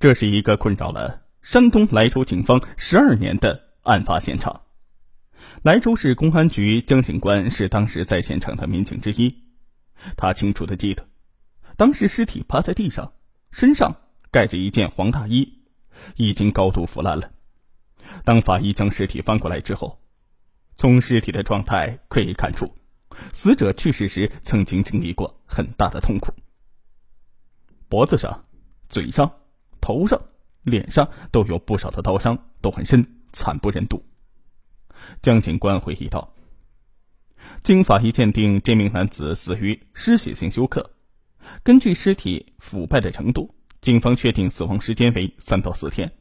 这是一个困扰了山东莱州警方十二年的案发现场。莱州市公安局江警官是当时在现场的民警之一，他清楚的记得，当时尸体趴在地上，身上盖着一件黄大衣，已经高度腐烂了。当法医将尸体翻过来之后，从尸体的状态可以看出，死者去世时曾经经历过很大的痛苦。脖子上、嘴上、头上、脸上都有不少的刀伤，都很深，惨不忍睹。江警官回忆道：“经法医鉴定，这名男子死于失血性休克。根据尸体腐败的程度，警方确定死亡时间为三到四天。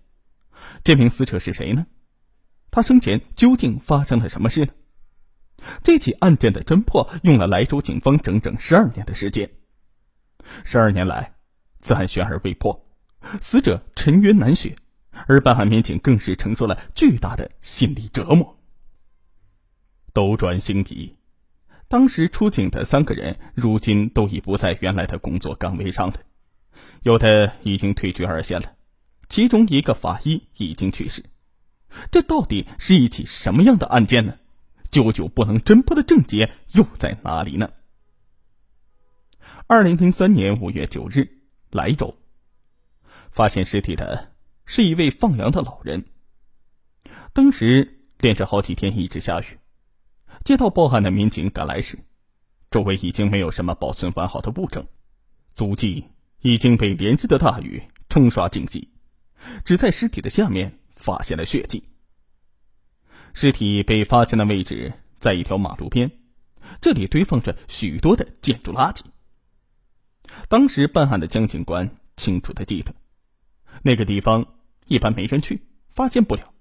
这名死者是谁呢？他生前究竟发生了什么事呢？这起案件的侦破用了莱州警方整整十二年的时间。十二年来，此案悬而未破，死者沉冤难雪，而办案民警更是承受了巨大的心理折磨。”斗转星移，当时出警的三个人，如今都已不在原来的工作岗位上了，有的已经退居二线了，其中一个法医已经去世。这到底是一起什么样的案件呢？久久不能侦破的症结又在哪里呢？二零零三年五月九日，莱州发现尸体的是一位放羊的老人。当时连着好几天一直下雨。接到报案的民警赶来时，周围已经没有什么保存完好的物证，足迹已经被连日的大雨冲刷尽迹，只在尸体的下面发现了血迹。尸体被发现的位置在一条马路边，这里堆放着许多的建筑垃圾。当时办案的江警官清楚的记得，那个地方一般没人去，发现不了，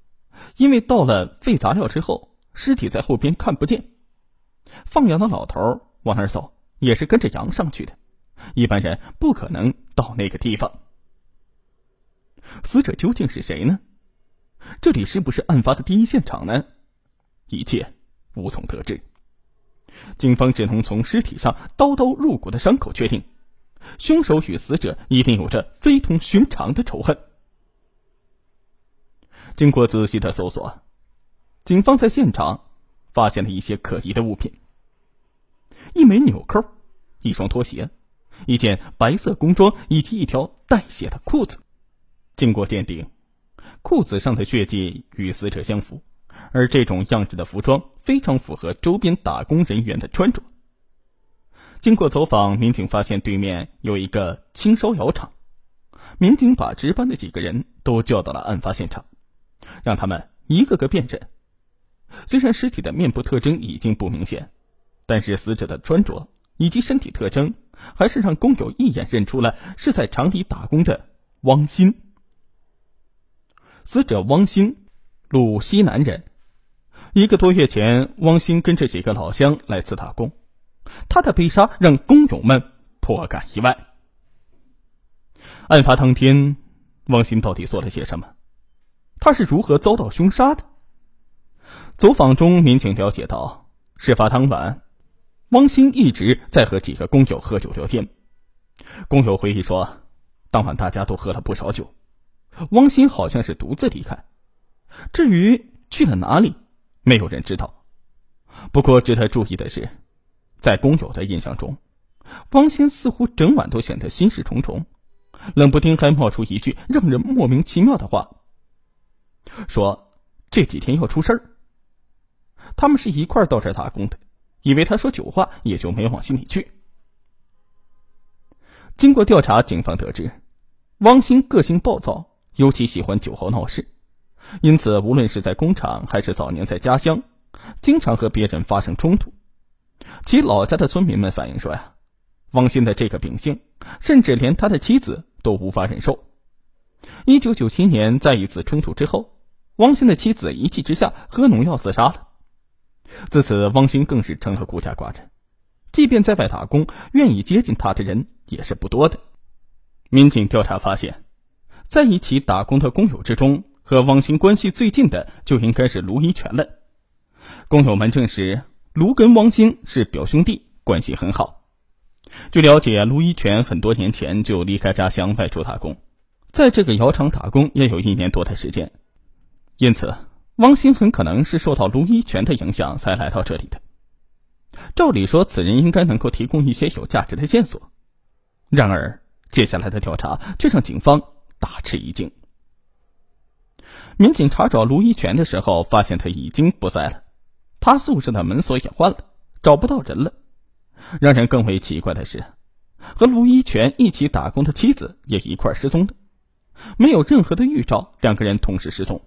因为到了废杂料之后。尸体在后边看不见，放羊的老头往那儿走也是跟着羊上去的，一般人不可能到那个地方。死者究竟是谁呢？这里是不是案发的第一现场呢？一切无从得知。警方只能从尸体上刀刀入骨的伤口确定，凶手与死者一定有着非同寻常的仇恨。经过仔细的搜索。警方在现场发现了一些可疑的物品：一枚纽扣、一双拖鞋、一件白色工装以及一条带血的裤子。经过鉴定，裤子上的血迹与死者相符，而这种样式的服装非常符合周边打工人员的穿着。经过走访，民警发现对面有一个轻烧窑厂，民警把值班的几个人都叫到了案发现场，让他们一个个辨认。虽然尸体的面部特征已经不明显，但是死者的穿着以及身体特征，还是让工友一眼认出了是在厂里打工的汪鑫。死者汪鑫，鲁西南人。一个多月前，汪鑫跟着几个老乡来此打工，他的被杀让工友们颇感意外。案发当天，汪鑫到底做了些什么？他是如何遭到凶杀的？走访中，民警了解到，事发当晚，汪鑫一直在和几个工友喝酒聊天。工友回忆说，当晚大家都喝了不少酒，汪鑫好像是独自离开，至于去了哪里，没有人知道。不过值得注意的是，在工友的印象中，汪鑫似乎整晚都显得心事重重，冷不丁还冒出一句让人莫名其妙的话，说这几天要出事儿。他们是一块到这儿打工的，以为他说酒话，也就没往心里去。经过调查，警方得知，汪鑫个性暴躁，尤其喜欢酒后闹事，因此无论是在工厂还是早年在家乡，经常和别人发生冲突。其老家的村民们反映说呀，汪鑫的这个秉性，甚至连他的妻子都无法忍受。一九九七年，在一次冲突之后，汪鑫的妻子一气之下喝农药自杀了。自此，汪鑫更是成了孤家寡人，即便在外打工，愿意接近他的人也是不多的。民警调查发现，在一起打工的工友之中，和汪鑫关系最近的就应该是卢一全了。工友们证实，卢跟汪星是表兄弟，关系很好。据了解，卢一全很多年前就离开家乡外出打工，在这个窑厂打工也有一年多的时间，因此汪星很可能是受到卢一全的影响才来到这里的。照理说，此人应该能够提供一些有价值的线索。然而，接下来的调查却让警方大吃一惊。民警查找卢一全的时候，发现他已经不在了，他宿舍的门锁也换了，找不到人了。让人更为奇怪的是，和卢一全一起打工的妻子也一块失踪了，没有任何的预兆，两个人同时失踪。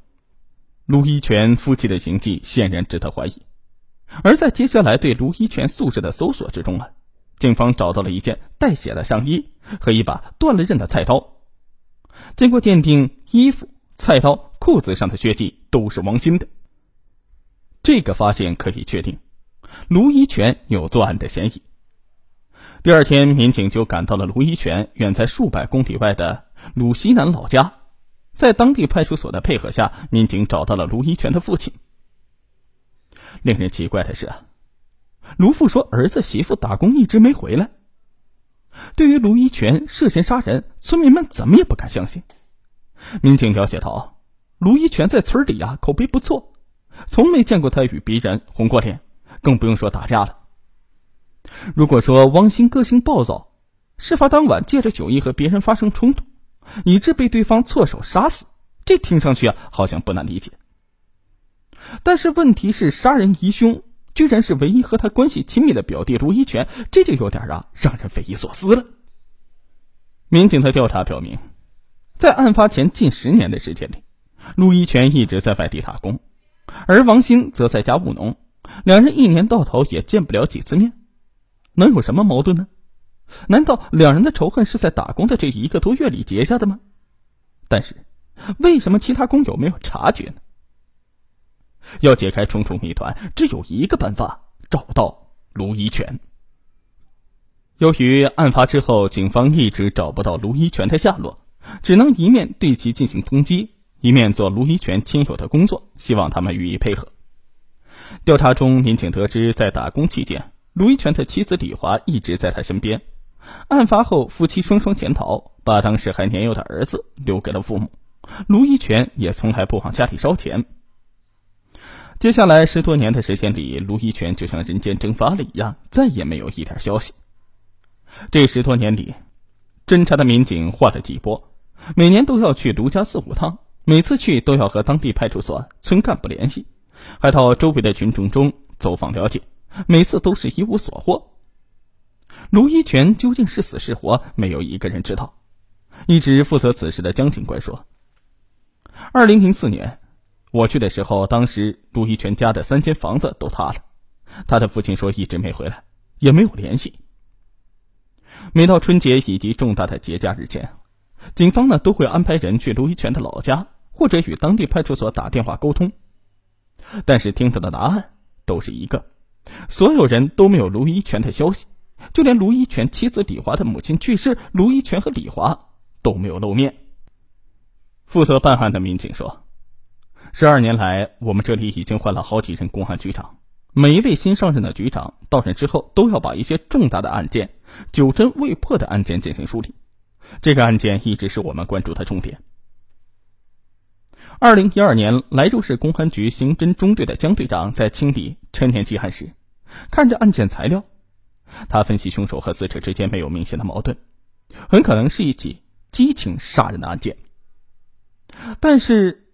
卢一全夫妻的行迹显然值得怀疑。而在接下来对卢一全宿舍的搜索之中啊，警方找到了一件带血的上衣和一把断了刃的菜刀。经过鉴定，衣服、菜刀、裤子上的血迹都是王鑫的。这个发现可以确定，卢一全有作案的嫌疑。第二天，民警就赶到了卢一全远在数百公里外的鲁西南老家，在当地派出所的配合下，民警找到了卢一全的父亲。令人奇怪的是，卢父说儿子媳妇打工一直没回来。对于卢一全涉嫌杀人，村民们怎么也不敢相信。民警了解到，卢一全在村里啊口碑不错，从没见过他与别人红过脸，更不用说打架了。如果说汪鑫个性暴躁，事发当晚借着酒意和别人发生冲突，以致被对方错手杀死，这听上去啊好像不难理解。但是问题是，杀人疑凶居然是唯一和他关系亲密的表弟卢一全，这就有点啊让人匪夷所思了。民警的调查表明，在案发前近十年的时间里，卢一全一直在外地打工，而王鑫则在家务农，两人一年到头也见不了几次面，能有什么矛盾呢？难道两人的仇恨是在打工的这一个多月里结下的吗？但是，为什么其他工友没有察觉呢？要解开重重谜团，只有一个办法：找到卢一全。由于案发之后，警方一直找不到卢一全的下落，只能一面对其进行通缉，一面做卢一全亲友的工作，希望他们予以配合。调查中，民警得知，在打工期间，卢一全的妻子李华一直在他身边。案发后，夫妻双双潜逃，把当时还年幼的儿子留给了父母。卢一全也从来不往家里烧钱。接下来十多年的时间里，卢一全就像人间蒸发了一样，再也没有一点消息。这十多年里，侦查的民警换了几波，每年都要去卢家四五趟，每次去都要和当地派出所村干部联系，还到周围的群众中走访了解，每次都是一无所获。卢一全究竟是死是活，没有一个人知道。一直负责此事的江警官说：“二零零四年。”我去的时候，当时卢一全家的三间房子都塌了，他的父亲说一直没回来，也没有联系。每到春节以及重大的节假日前，警方呢都会安排人去卢一全的老家，或者与当地派出所打电话沟通，但是听到的答案都是一个，所有人都没有卢一全的消息，就连卢一全妻子李华的母亲去世，卢一全和李华都没有露面。负责办案的民警说。十二年来，我们这里已经换了好几任公安局长。每一位新上任的局长到任之后，都要把一些重大的案件、久侦未破的案件进行梳理。这个案件一直是我们关注的重点。二零一二年，莱州市公安局刑侦中队的江队长在清理陈年积案时，看着案件材料，他分析凶手和死者之间没有明显的矛盾，很可能是一起激情杀人的案件。但是。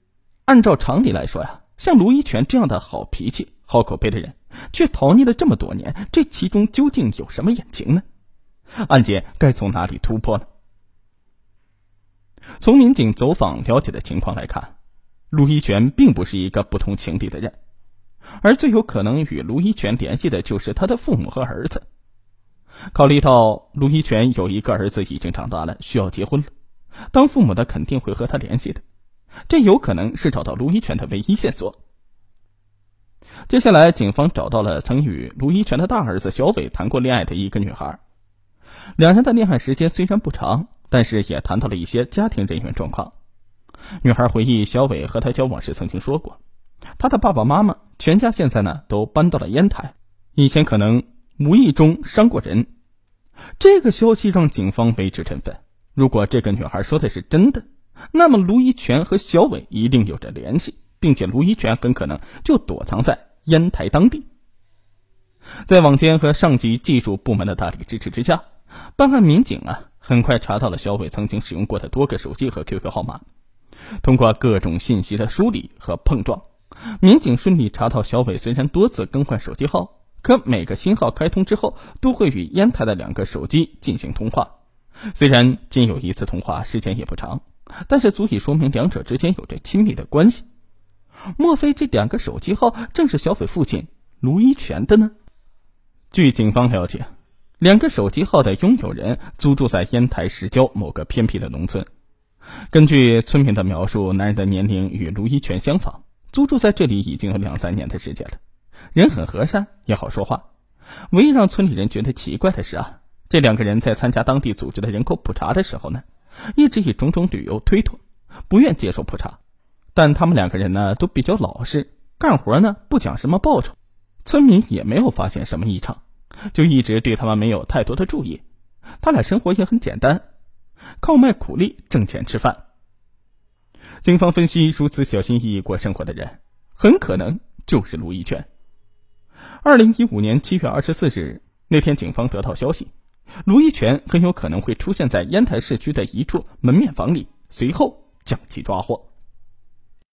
按照常理来说呀，像卢一全这样的好脾气、好口碑的人，却逃匿了这么多年，这其中究竟有什么隐情呢？案件该从哪里突破呢？从民警走访了解的情况来看，卢一全并不是一个不通情理的人，而最有可能与卢一全联系的就是他的父母和儿子。考虑到卢一全有一个儿子已经长大了，需要结婚了，当父母的肯定会和他联系的。这有可能是找到卢一全的唯一线索。接下来，警方找到了曾与卢一全的大儿子小伟谈过恋爱的一个女孩，两人的恋爱时间虽然不长，但是也谈到了一些家庭人员状况。女孩回忆，小伟和她交往时曾经说过，他的爸爸妈妈全家现在呢都搬到了烟台，以前可能无意中伤过人。这个消息让警方为之振奋。如果这个女孩说的是真的，那么卢一全和小伟一定有着联系，并且卢一全很可能就躲藏在烟台当地。在网监和上级技术部门的大力支持之下，办案民警啊很快查到了小伟曾经使用过的多个手机和 QQ 号码。通过各种信息的梳理和碰撞，民警顺利查到小伟虽然多次更换手机号，可每个新号开通之后都会与烟台的两个手机进行通话。虽然仅有一次通话，时间也不长，但是足以说明两者之间有着亲密的关系。莫非这两个手机号正是小伟父亲卢一全的呢？据警方了解，两个手机号的拥有人租住在烟台市郊某个偏僻的农村。根据村民的描述，男人的年龄与卢一全相仿，租住在这里已经有两三年的时间了，人很和善，也好说话。唯一让村里人觉得奇怪的是啊，这两个人在参加当地组织的人口普查的时候呢，一直以种种理由推脱，不愿接受普查。但他们两个人呢，都比较老实，干活呢不讲什么报酬，村民也没有发现什么异常，就一直对他们没有太多的注意。他俩生活也很简单。靠卖苦力挣钱吃饭。警方分析，如此小心翼翼过生活的人，很可能就是卢一全。二零一五年七月二十四日那天，警方得到消息，卢一全很有可能会出现在烟台市区的一处门面房里，随后将其抓获。